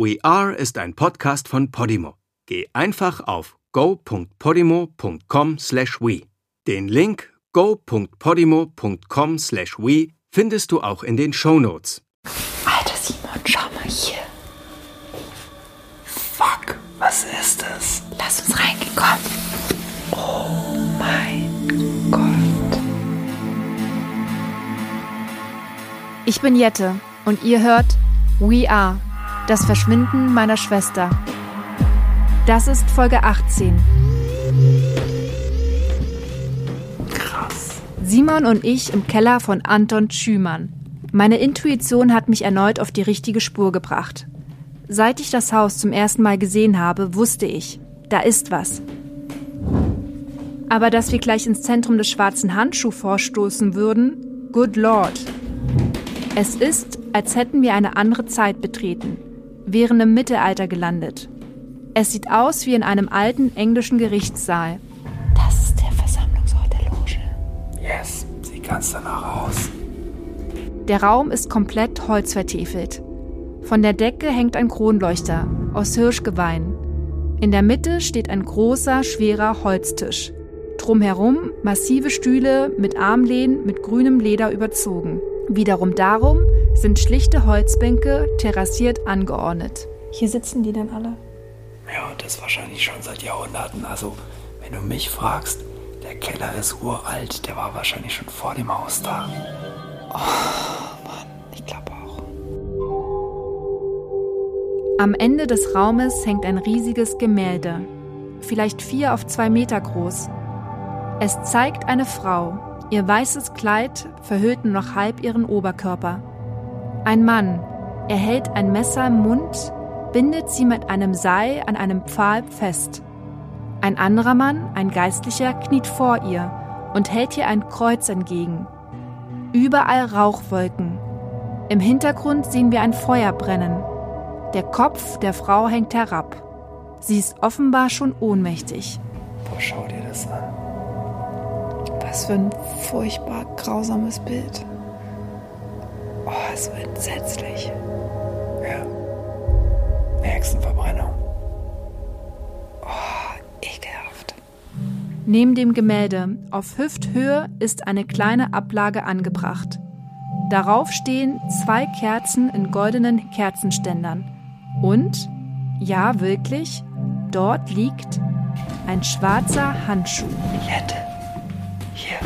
We Are ist ein Podcast von Podimo. Geh einfach auf go.podimo.com/we. Den Link go.podimo.com/we findest du auch in den Show Notes. Alter Simon, schau mal hier. Fuck, was ist das? Lass uns reingehen, komm. Oh mein Gott. Ich bin Jette und ihr hört We Are, das Verschwinden meiner Schwester. Das ist Folge 18. Krass. Simon und ich im Keller von Anton Schümann. Meine Intuition hat mich erneut auf die richtige Spur gebracht. Seit ich das Haus zum ersten Mal gesehen habe, wusste ich, da ist was. Aber dass wir gleich ins Zentrum des schwarzen Handschuh vorstoßen würden, good Lord. Es ist, als hätten wir eine andere Zeit betreten, wären im Mittelalter gelandet. Es sieht aus wie in einem alten englischen Gerichtssaal. Das ist der Versammlungsort der Loge. Yes, sieht ganz danach aus. Der Raum ist komplett holzvertäfelt. Von der Decke hängt ein Kronleuchter aus Hirschgeweih. In der Mitte steht ein großer, schwerer Holztisch. Drumherum massive Stühle mit Armlehnen mit grünem Leder überzogen. Wiederum darum sind schlichte Holzbänke terrassiert angeordnet. Hier sitzen die dann alle. Ja, und das wahrscheinlich schon seit Jahrhunderten. Also, wenn du mich fragst, der Keller ist uralt. Der war wahrscheinlich schon vor dem Haus da. Ich glaube auch. Am Ende des Raumes hängt ein riesiges Gemälde, vielleicht vier auf zwei Meter groß. Es zeigt eine Frau. Ihr weißes Kleid verhüllt nur noch halb ihren Oberkörper. Ein Mann. Er hält ein Messer im Mund, bindet sie mit einem Seil an einem Pfahl fest. Ein anderer Mann, ein Geistlicher, kniet vor ihr und hält ihr ein Kreuz entgegen. Überall Rauchwolken. Im Hintergrund sehen wir ein Feuer brennen. Der Kopf der Frau hängt herab. Sie ist offenbar schon ohnmächtig. Boah, schau dir das an. Was für ein furchtbar grausames Bild. Oh, so entsetzlich. Ja. Eine Hexenverbrennung. Oh, ekelhaft. Neben dem Gemälde auf Hüfthöhe ist eine kleine Ablage angebracht. Darauf stehen zwei Kerzen in goldenen Kerzenständern. Und, ja wirklich, dort liegt ein schwarzer Handschuh. Jette. Hier,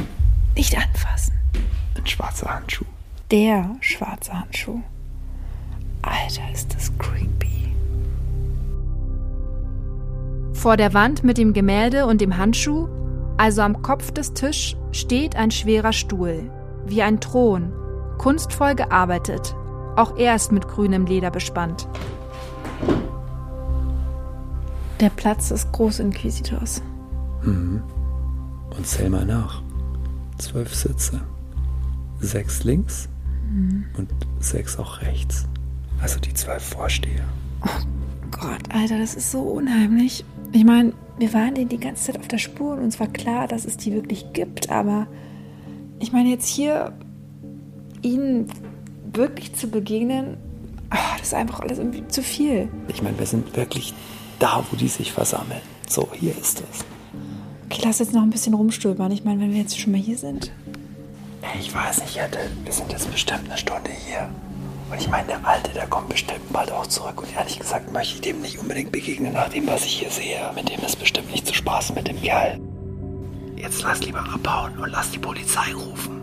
Nicht anfassen. ein schwarzer Handschuh. Der schwarze Handschuh. Alter, ist das creepy. Vor der Wand mit dem Gemälde und dem Handschuh, also am Kopf des Tisch, steht ein schwerer Stuhl, wie ein Thron, kunstvoll gearbeitet. Auch er ist mit grünem Leder bespannt. Der Platz des Großinquisitors. Und zähl mal nach. Zwölf Sitze. Sechs links und sechs auch rechts. Also die zwölf Vorsteher. Gott, Alter, das ist so unheimlich. Ich meine, wir waren denen die ganze Zeit auf der Spur und uns war klar, dass es die wirklich gibt, aber ich meine, jetzt hier ihnen wirklich zu begegnen, ah, das ist einfach alles irgendwie zu viel. Ich meine, wir sind wirklich da, wo die sich versammeln. So, hier ist es. Okay, lass jetzt noch ein bisschen rumstöbern. Ich meine, wenn wir jetzt schon mal hier sind. Ey, Ich weiß nicht, wir sind jetzt bestimmt eine Stunde hier. Und ich meine, der Alte, der kommt bestimmt bald auch zurück. Und ehrlich gesagt möchte ich dem nicht unbedingt begegnen, nach dem, was ich hier sehe. Mit dem ist bestimmt nicht zu spaßen mit dem Kerl. Jetzt lass lieber abhauen und lass die Polizei rufen.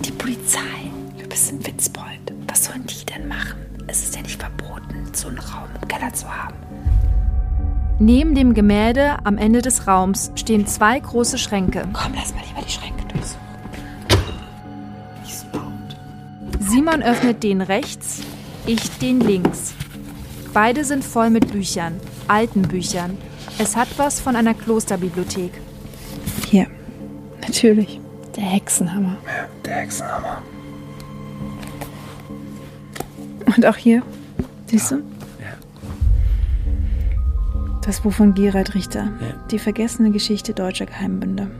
Die Polizei. Du bist ein Witzbold. Was sollen die denn machen? Es ist ja nicht verboten, so einen Raum im Keller zu haben. Neben dem Gemälde am Ende des Raums stehen zwei große Schränke. Komm, lass mal lieber die Schränke durchsuchen. Simon öffnet den rechts, ich den links. Beide sind voll mit Büchern, alten Büchern. Es hat was von einer Klosterbibliothek. Hier. Natürlich. Der Hexenhammer. Ja, der Hexenhammer. Und auch hier. Siehst du? Ja. Das Buch von Gerald Richter. Ja. Die vergessene Geschichte deutscher Geheimbünde.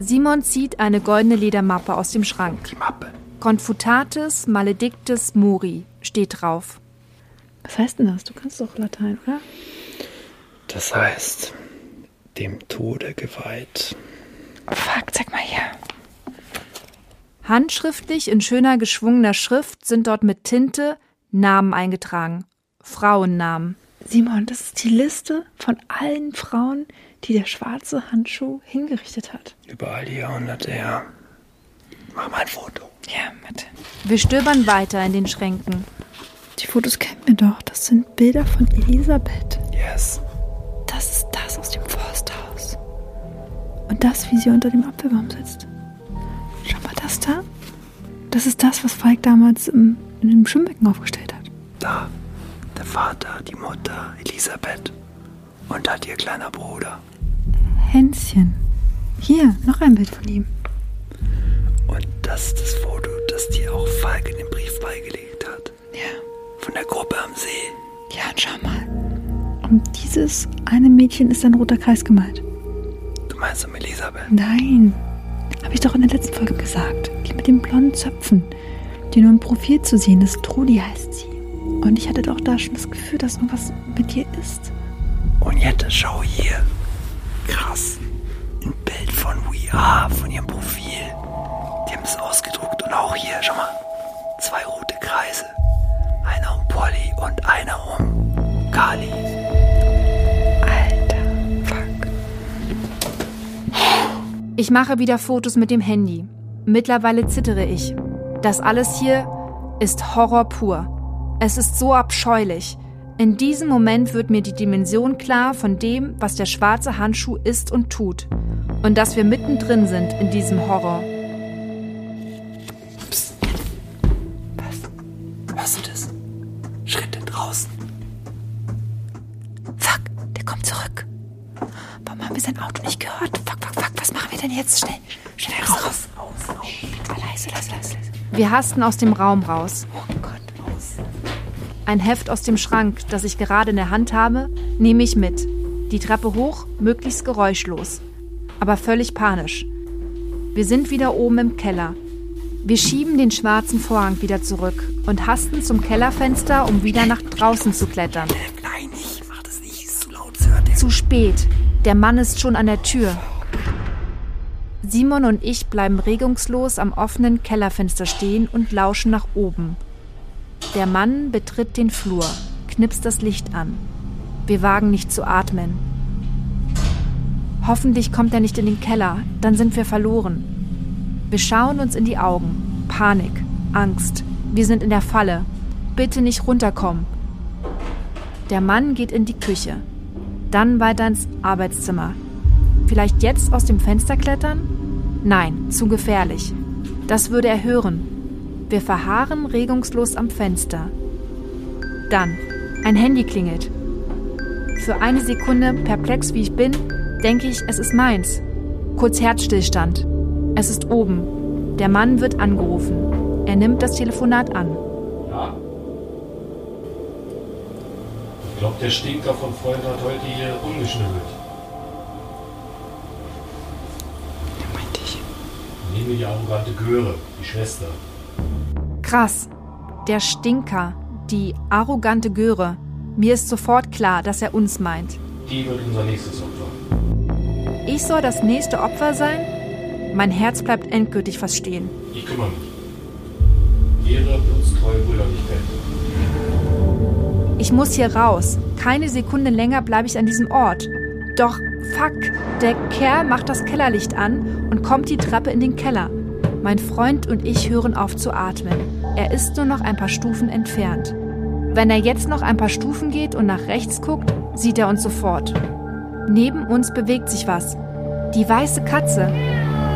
Simon zieht eine goldene Ledermappe aus dem Schrank. Die Mappe. Confutatis maledictus mori steht drauf. Was heißt denn das? Du kannst doch Latein, oder? Das heißt, dem Tode geweiht. Fuck, zeig mal her. Handschriftlich in schöner geschwungener Schrift sind dort mit Tinte Namen eingetragen. Frauennamen. Simon, das ist die Liste von allen Frauen, die der schwarze Handschuh hingerichtet hat. Über all die Jahrhunderte her. Mach mal ein Foto. Ja, bitte. Wir stöbern weiter in den Schränken. Die Fotos kennen wir doch. Das sind Bilder von Elisabeth. Yes. Das ist das aus dem Forsthaus. Und das, wie sie unter dem Apfelbaum sitzt. Schau mal, das da. Das ist das, was Falk damals im, in dem Schwimmbecken aufgestellt hat. Da. Der Vater, die Mutter, Elisabeth. Und halt ihr kleiner Bruder. Hänschen. Hier, noch ein Bild von ihm. Und das ist das Foto, das dir auch Falk in den Brief beigelegt hat. Ja. Von der Gruppe am See. Ja, und schau mal. Um dieses eine Mädchen ist ein roter Kreis gemalt. Du meinst um Elisabeth? Nein. Habe ich doch in der letzten Folge gesagt. Die mit den blonden Zöpfen. Die nur im Profil zu sehen ist. Trudi heißt sie. Und ich hatte doch da schon das Gefühl, dass irgendwas mit dir ist. Und Jette, schau hier. Krass. Ein Bild von We Are, von ihrem Profil. Die haben es ausgedruckt. Und auch hier, schau mal. Zwei rote Kreise. Einer um Polly und einer um Kali. Alter, fuck. Ich mache wieder Fotos mit dem Handy. Mittlerweile zittere ich. Das alles hier ist Horror pur. Es ist so abscheulich. In diesem Moment wird mir die Dimension klar von dem, was der schwarze Handschuh ist und tut. Und dass wir mittendrin sind in diesem Horror. Hörst du das? Schritte draußen. Fuck, der kommt zurück. Warum haben wir sein Auto nicht gehört? Fuck, fuck, fuck, was machen wir denn jetzt? Schnell, schnell raus. Raus, raus, raus. Leise, leise, leise. Wir hasten aus dem Raum raus. Ein Heft aus dem Schrank, das ich gerade in der Hand habe, nehme ich mit. Die Treppe hoch, möglichst geräuschlos, aber völlig panisch. Wir sind wieder oben im Keller. Wir schieben den schwarzen Vorhang wieder zurück und hasten zum Kellerfenster, um wieder nach draußen zu klettern. Nein, nicht. Mach das nicht. Ist zu laut. Hört. Zu spät. Der Mann ist schon an der Tür. Simon und ich bleiben regungslos am offenen Kellerfenster stehen und lauschen nach oben. Der Mann betritt den Flur, knipst das Licht an. Wir wagen nicht zu atmen. Hoffentlich kommt er nicht in den Keller, dann sind wir verloren. Wir schauen uns in die Augen. Panik, Angst. Wir sind in der Falle. Bitte nicht runterkommen. Der Mann geht in die Küche. Dann weiter ins Arbeitszimmer. Vielleicht jetzt aus dem Fenster klettern? Nein, zu gefährlich. Das würde er hören. Wir verharren regungslos am Fenster. Dann, ein Handy klingelt. Für eine Sekunde, perplex wie ich bin, denke ich, es ist meins. Kurz Herzstillstand. Es ist oben. Der Mann wird angerufen. Er nimmt das Telefonat an. Ja. Ich glaube, der Stinker von Freund hat heute hier umgeschnibbelt. Meinte ich. Nehme die arrogante Göre, die Schwester. Krass. Der Stinker, die arrogante Göre. Mir ist sofort klar, dass er uns meint. Die wird unser nächstes Opfer. Ich soll das nächste Opfer sein? Mein Herz bleibt endgültig fast stehen. Ich kümmere mich. Ehre, blutstreue Brüderlichkeit. Ich muss hier raus. Keine Sekunde länger bleibe ich an diesem Ort. Doch, fuck, der Kerl macht das Kellerlicht an und kommt die Treppe in den Keller. Mein Freund und ich hören auf zu atmen. Er ist nur noch ein paar Stufen entfernt. Wenn er jetzt noch ein paar Stufen geht und nach rechts guckt, sieht er uns sofort. Neben uns bewegt sich was. Die weiße Katze.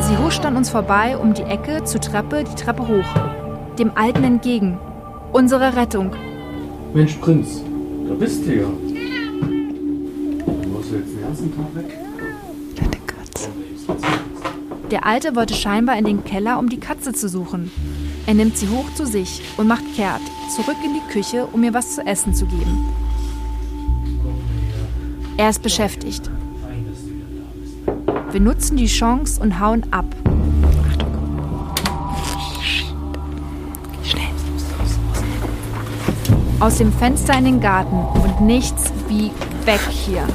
Sie huscht an uns vorbei um die Ecke zur Treppe, die Treppe hoch. Dem Alten entgegen. Unsere Rettung. Mensch, Prinz, da bist du ja. Du warst jetzt den ganzen Tag weg. Kleine Katze. Der Alte wollte scheinbar in den Keller, um die Katze zu suchen. Er nimmt sie hoch zu sich und macht kehrt, zurück in die Küche, um ihr was zu essen zu geben. Er ist beschäftigt. Wir nutzen die Chance und hauen ab. Aus dem Fenster in den Garten und nichts wie weg hier.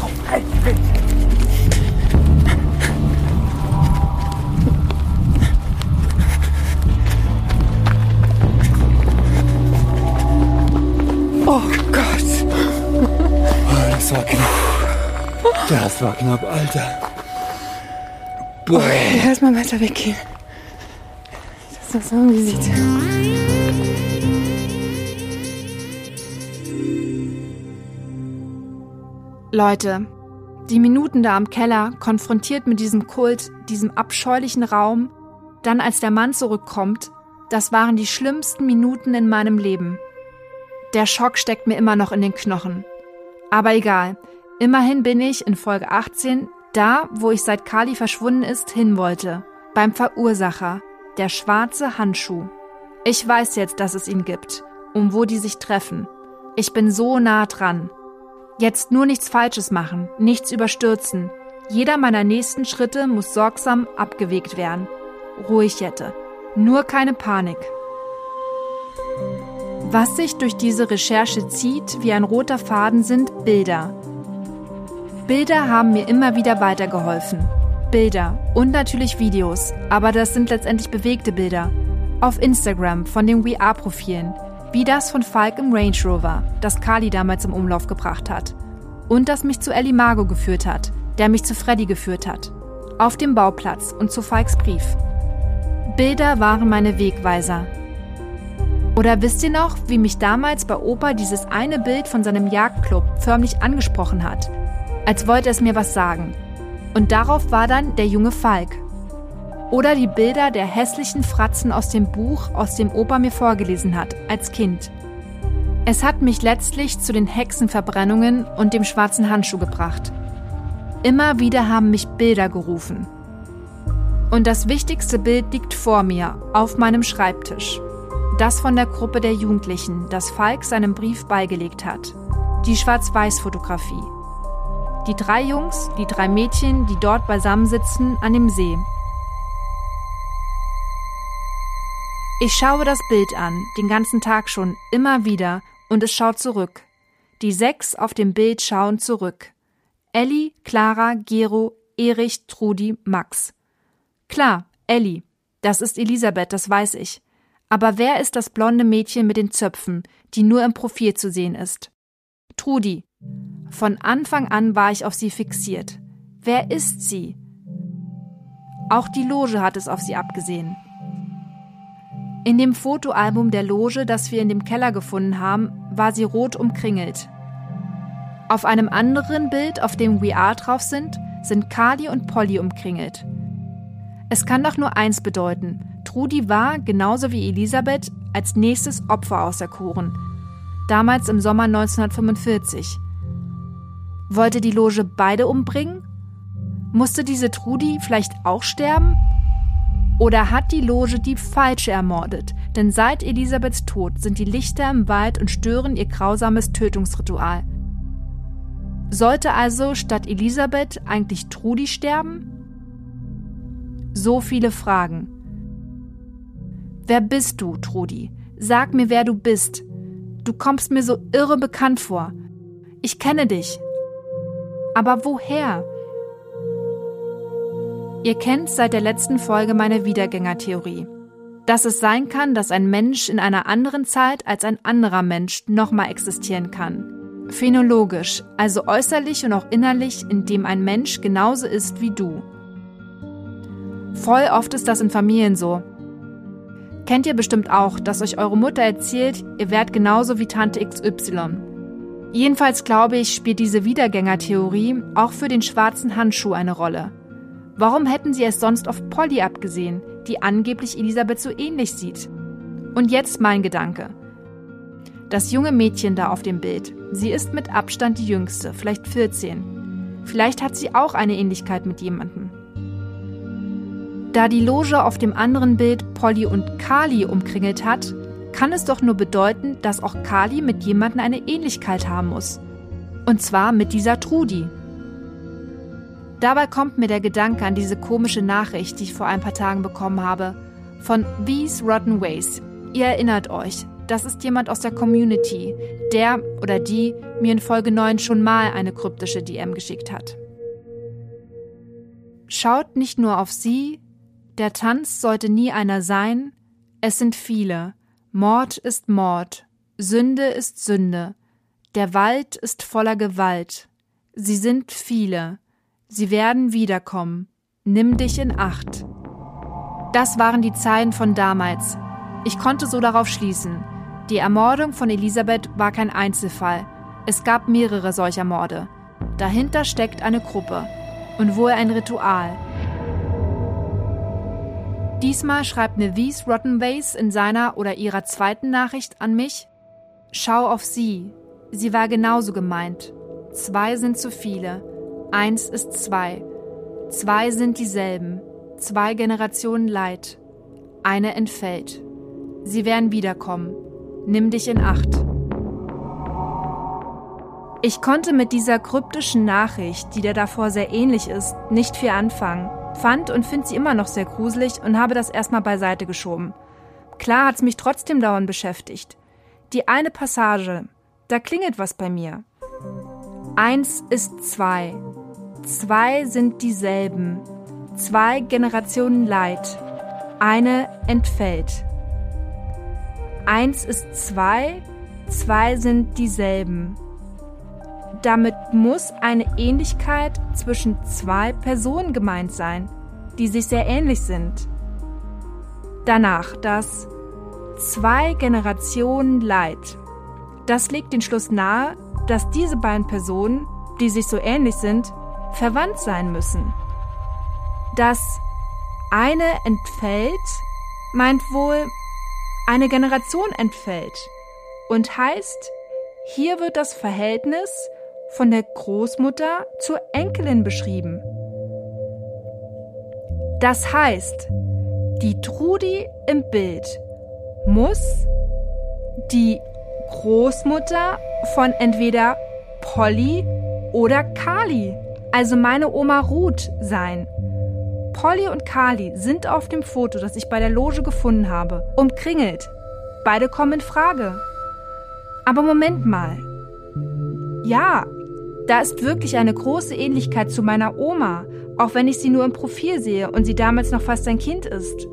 Das war knapp. Das war knapp, Alter. Boah. Okay, lass mal weiter weggehen. Dass das irgendwie sieht. Leute, die Minuten da am Keller, konfrontiert mit diesem Kult, diesem abscheulichen Raum, dann als der Mann zurückkommt, das waren die schlimmsten Minuten in meinem Leben. Der Schock steckt mir immer noch in den Knochen. Aber egal, immerhin bin ich in Folge 18 da, wo ich seit Kali verschwunden ist, hin wollte. Beim Verursacher, der schwarze Handschuh. Ich weiß jetzt, dass es ihn gibt und wo die sich treffen. Ich bin so nah dran. Jetzt nur nichts Falsches machen, nichts überstürzen. Jeder meiner nächsten Schritte muss sorgsam abgewegt werden. Ruhig, Jette. Nur keine Panik. Was sich durch diese Recherche zieht wie ein roter Faden sind Bilder. Bilder haben mir immer wieder weitergeholfen. Bilder und natürlich Videos, aber das sind letztendlich bewegte Bilder. Auf Instagram von den We Are-Profilen, wie das von Falk im Range Rover, das Kali damals im Umlauf gebracht hat. Und das mich zu Ellie Margo geführt hat, der mich zu Freddy geführt hat. Auf dem Bauplatz und zu Falks Brief. Bilder waren meine Wegweiser. Oder wisst ihr noch, wie mich damals bei Opa dieses eine Bild von seinem Jagdclub förmlich angesprochen hat? Als wollte es mir was sagen. Und darauf war dann der junge Falk. Oder die Bilder der hässlichen Fratzen aus dem Buch, aus dem Opa mir vorgelesen hat, als Kind. Es hat mich letztlich zu den Hexenverbrennungen und dem schwarzen Handschuh gebracht. Immer wieder haben mich Bilder gerufen. Und das wichtigste Bild liegt vor mir, auf meinem Schreibtisch. Das von der Gruppe der Jugendlichen, das Falk seinem Brief beigelegt hat. Die Schwarz-Weiß-Fotografie. Die drei Jungs, die drei Mädchen, die dort beisammensitzen an dem See. Ich schaue das Bild an, den ganzen Tag schon, immer wieder, und es schaut zurück. Die sechs auf dem Bild schauen zurück. Elli, Clara, Gero, Erich, Trudi, Max. Klar, Elli. Das ist Elisabeth, das weiß ich. Aber wer ist das blonde Mädchen mit den Zöpfen, die nur im Profil zu sehen ist? Trudi. Von Anfang an war ich auf sie fixiert. Wer ist sie? Auch die Loge hat es auf sie abgesehen. In dem Fotoalbum der Loge, das wir in dem Keller gefunden haben, war sie rot umkringelt. Auf einem anderen Bild, auf dem We Are drauf sind, sind Carly und Polly umkringelt. Es kann doch nur eins bedeuten. Trudi war, genauso wie Elisabeth, als nächstes Opfer auserkoren. Damals im Sommer 1945. Wollte die Loge beide umbringen? Musste diese Trudi vielleicht auch sterben? Oder hat die Loge die Falsche ermordet? Denn seit Elisabeths Tod sind die Lichter im Wald und stören ihr grausames Tötungsritual. Sollte also statt Elisabeth eigentlich Trudi sterben? So viele Fragen. Wer bist du, Trudi? Sag mir, wer du bist. Du kommst mir so irre bekannt vor. Ich kenne dich. Aber woher? Ihr kennt seit der letzten Folge meine Wiedergängertheorie. Dass es sein kann, dass ein Mensch in einer anderen Zeit als ein anderer Mensch nochmal existieren kann. Phänologisch, also äußerlich und auch innerlich, indem ein Mensch genauso ist wie du. Voll oft ist das in Familien so. Kennt ihr bestimmt auch, dass euch eure Mutter erzählt, ihr wärt genauso wie Tante XY. Jedenfalls glaube ich, spielt diese Wiedergängertheorie auch für den schwarzen Handschuh eine Rolle. Warum hätten sie es sonst auf Polly abgesehen, die angeblich Elisabeth so ähnlich sieht? Und jetzt mein Gedanke. Das junge Mädchen da auf dem Bild, sie ist mit Abstand die jüngste, vielleicht 14. Vielleicht hat sie auch eine Ähnlichkeit mit jemandem. Da die Loge auf dem anderen Bild Polly und Kali umkringelt hat, kann es doch nur bedeuten, dass auch Kali mit jemandem eine Ähnlichkeit haben muss. Und zwar mit dieser Trudi. Dabei kommt mir der Gedanke an diese komische Nachricht, die ich vor ein paar Tagen bekommen habe, von These Rotten Ways. Ihr erinnert euch, Das ist jemand aus der Community, der oder die mir in Folge 9 schon mal eine kryptische DM geschickt hat. Schaut nicht nur auf sie, der Tanz sollte nie einer sein, es sind viele. Mord ist Mord, Sünde ist Sünde, der Wald ist voller Gewalt. Sie sind viele, sie werden wiederkommen. Nimm dich in Acht. Das waren die Zeilen von damals. Ich konnte so darauf schließen. Die Ermordung von Elisabeth war kein Einzelfall. Es gab mehrere solcher Morde. Dahinter steckt eine Gruppe und wohl ein Ritual. Diesmal schreibt Nevis Rottenways in seiner oder ihrer zweiten Nachricht an mich: Schau auf sie. Sie war genauso gemeint. Zwei sind zu viele. Eins ist zwei. Zwei sind dieselben. Zwei Generationen Leid. Eine entfällt. Sie werden wiederkommen. Nimm dich in Acht. Ich konnte mit dieser kryptischen Nachricht, die der davor sehr ähnlich ist, nicht viel anfangen, fand und finde sie immer noch sehr gruselig und habe das erstmal beiseite geschoben. Klar hat es mich trotzdem dauernd beschäftigt. Die eine Passage, da klingelt was bei mir. Eins ist zwei. Zwei sind dieselben. Zwei Generationen Leid. Eine entfällt. Eins ist zwei, zwei sind dieselben. Damit muss eine Ähnlichkeit zwischen zwei Personen gemeint sein, die sich sehr ähnlich sind. Danach das zwei Generationen Leid. Das legt den Schluss nahe, dass diese beiden Personen, die sich so ähnlich sind, verwandt sein müssen. Das eine entfällt meint wohl, eine Generation entfällt und heißt, hier wird das Verhältnis von der Großmutter zur Enkelin beschrieben. Das heißt, die Trudi im Bild muss die Großmutter von entweder Polly oder Kali, also meine Oma Ruth, sein. Polly und Kali sind auf dem Foto, das ich bei der Loge gefunden habe, umkringelt. Beide kommen in Frage. Aber Moment mal. Ja, da ist wirklich eine große Ähnlichkeit zu meiner Oma, auch wenn ich sie nur im Profil sehe und sie damals noch fast ein Kind ist.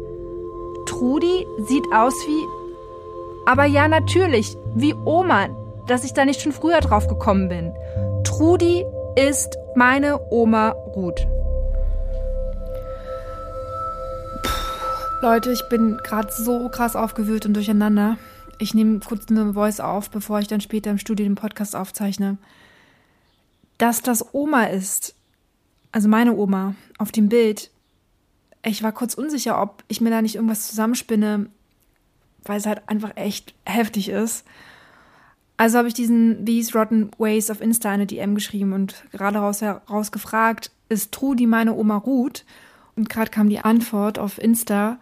Trudi sieht aus wie. Aber ja, natürlich, wie Oma, dass ich da nicht schon früher drauf gekommen bin. Trudi ist meine Oma Ruth. Leute, ich bin gerade so krass aufgewühlt und durcheinander. Ich nehme kurz eine Voice auf, bevor ich dann später im Studio den Podcast aufzeichne. Dass das Oma ist, also meine Oma, auf dem Bild, ich war kurz unsicher, ob ich mir da nicht irgendwas zusammenspinne, weil es halt einfach echt heftig ist. Also habe ich diesen These Rotten Ways auf Insta eine DM geschrieben und gerade raus, heraus gefragt, ist Trudi meine Oma Ruth? Und gerade kam die Antwort auf Insta,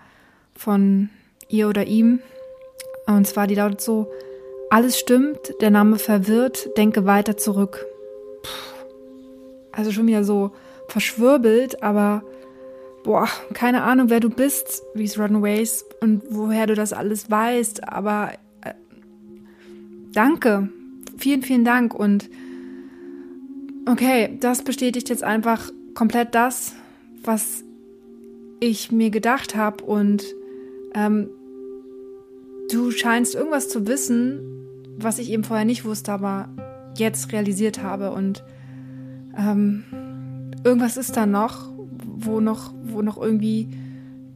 von ihr oder ihm. Und zwar, die lautet so, alles stimmt, der Name verwirrt, denke weiter zurück. Also schon wieder so verschwirbelt, aber boah, keine Ahnung, wer du bist, wie es Runaways und woher du das alles weißt, aber äh, danke. Vielen, vielen Dank und okay, das bestätigt jetzt einfach komplett das, was ich mir gedacht habe und ähm, du scheinst irgendwas zu wissen, was ich eben vorher nicht wusste, aber jetzt realisiert habe. Und ähm, irgendwas ist da noch, wo noch, wo noch irgendwie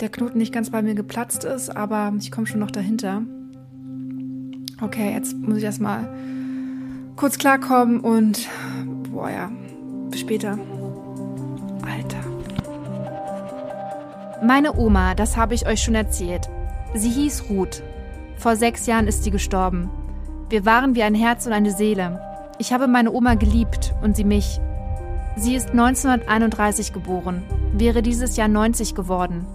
der Knoten nicht ganz bei mir geplatzt ist, aber ich komme schon noch dahinter. Okay, jetzt muss ich erstmal kurz klarkommen und boah ja, bis später. Alter. Meine Oma, das habe ich euch schon erzählt. Sie hieß Ruth. Vor sechs Jahren ist sie gestorben. Wir waren wie ein Herz und eine Seele. Ich habe meine Oma geliebt und sie mich. Sie ist 1931 geboren, wäre dieses Jahr 90 geworden.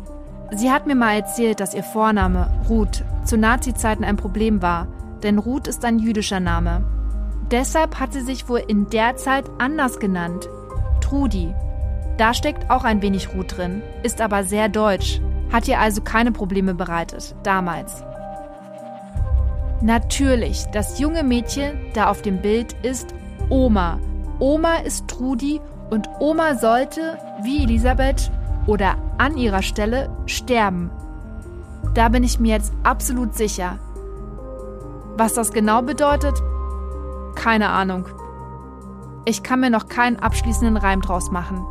Sie hat mir mal erzählt, dass ihr Vorname, Ruth, zu Nazi-Zeiten ein Problem war, denn Ruth ist ein jüdischer Name. Deshalb hat sie sich wohl in der Zeit anders genannt. Trudi, da steckt auch ein wenig Ruth drin, ist aber sehr deutsch, hat ihr also keine Probleme bereitet, damals. Natürlich, das junge Mädchen da auf dem Bild ist Oma. Oma ist Trudi und Oma sollte, wie Elisabeth oder an ihrer Stelle, sterben. Da bin ich mir jetzt absolut sicher. Was das genau bedeutet? Keine Ahnung. Ich kann mir noch keinen abschließenden Reim draus machen.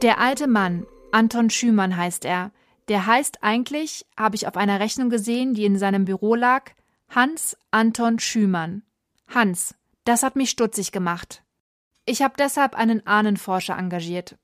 Der alte Mann, Anton Schümann heißt er, der heißt eigentlich, habe ich auf einer Rechnung gesehen, die in seinem Büro lag, Hans Anton Schümann. Hans, das hat mich stutzig gemacht. Ich habe deshalb einen Ahnenforscher engagiert.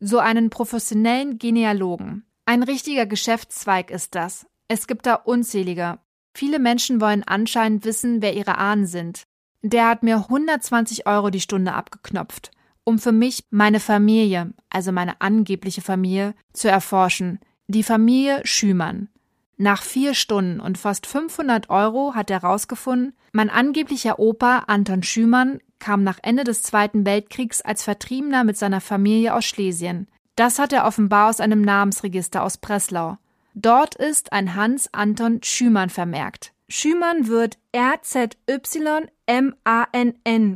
So einen professionellen Genealogen. Ein richtiger Geschäftszweig ist das. Es gibt da unzählige. Viele Menschen wollen anscheinend wissen, wer ihre Ahnen sind. Der hat mir 120 Euro die Stunde abgeknopft um für mich meine Familie, also meine angebliche Familie, zu erforschen. Die Familie Schümann. Nach vier Stunden und fast 500 Euro hat er herausgefunden, mein angeblicher Opa Anton Schümann kam nach Ende des Zweiten Weltkriegs als Vertriebener mit seiner Familie aus Schlesien. Das hat er offenbar aus einem Namensregister aus Breslau. Dort ist ein Hans Anton Schümann vermerkt. Schümann wird R-Z-Y-M-A-N-N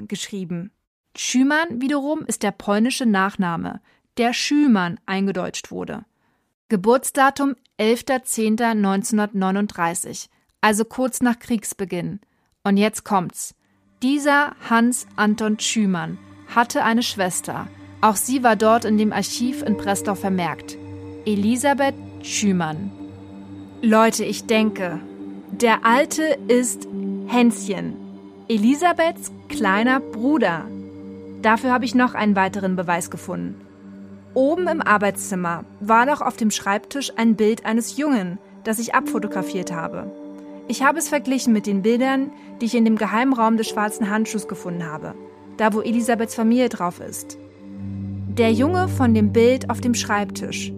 geschrieben. Schümann wiederum ist der polnische Nachname, der Schümann eingedeutscht wurde. Geburtsdatum 11.10.1939, also kurz nach Kriegsbeginn. Und jetzt kommt's. Dieser Hans Anton Schümann hatte eine Schwester. Auch sie war dort in dem Archiv in Breslau vermerkt. Elisabeth Schümann. Leute, ich denke, der Alte ist Hänschen, Elisabeths kleiner Bruder. Dafür habe ich noch einen weiteren Beweis gefunden. Oben im Arbeitszimmer war noch auf dem Schreibtisch ein Bild eines Jungen, das ich abfotografiert habe. Ich habe es verglichen mit den Bildern, die ich in dem Geheimraum des schwarzen Handschuhs gefunden habe, da wo Elisabeths Familie drauf ist. Der Junge von dem Bild auf dem Schreibtisch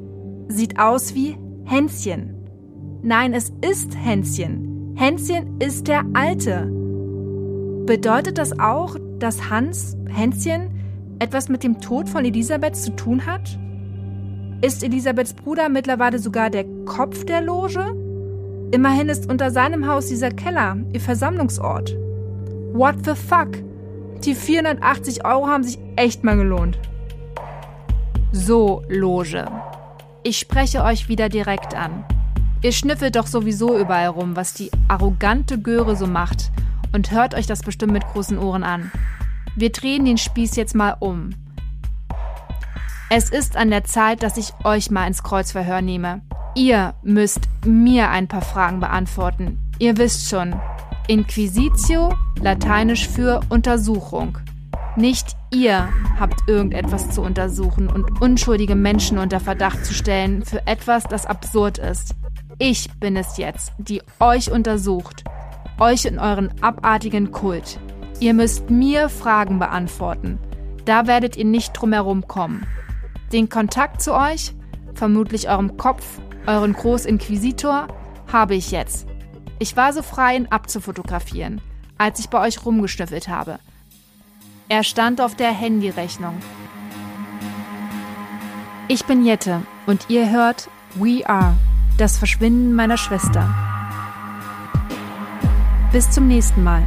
sieht aus wie Hänschen. Nein, es ist Hänschen. Hänschen ist der Alte. Bedeutet das auch, dass Hans, Hänschen, etwas mit dem Tod von Elisabeth zu tun hat? Ist Elisabeths Bruder mittlerweile sogar der Kopf der Loge? Immerhin ist unter seinem Haus dieser Keller ihr Versammlungsort. What the fuck? Die 480 Euro haben sich echt mal gelohnt. So, Loge. Ich spreche euch wieder direkt an. Ihr schnüffelt doch sowieso überall rum, was die arrogante Göre so macht und hört euch das bestimmt mit großen Ohren an. Wir drehen den Spieß jetzt mal um. Es ist an der Zeit, dass ich euch mal ins Kreuzverhör nehme. Ihr müsst mir ein paar Fragen beantworten. Ihr wisst schon. Inquisitio, lateinisch für Untersuchung. Nicht ihr habt irgendetwas zu untersuchen und unschuldige Menschen unter Verdacht zu stellen für etwas, das absurd ist. Ich bin es jetzt, die euch untersucht euch in euren abartigen Kult. Ihr müsst mir Fragen beantworten. Da werdet ihr nicht drumherum kommen. Den Kontakt zu euch, vermutlich eurem Kopf, euren Großinquisitor, habe ich jetzt. Ich war so frei, ihn abzufotografieren, als ich bei euch rumgeschnüffelt habe. Er stand auf der Handyrechnung. Ich bin Jette und ihr hört We Are, das Verschwinden meiner Schwester. Bis zum nächsten Mal.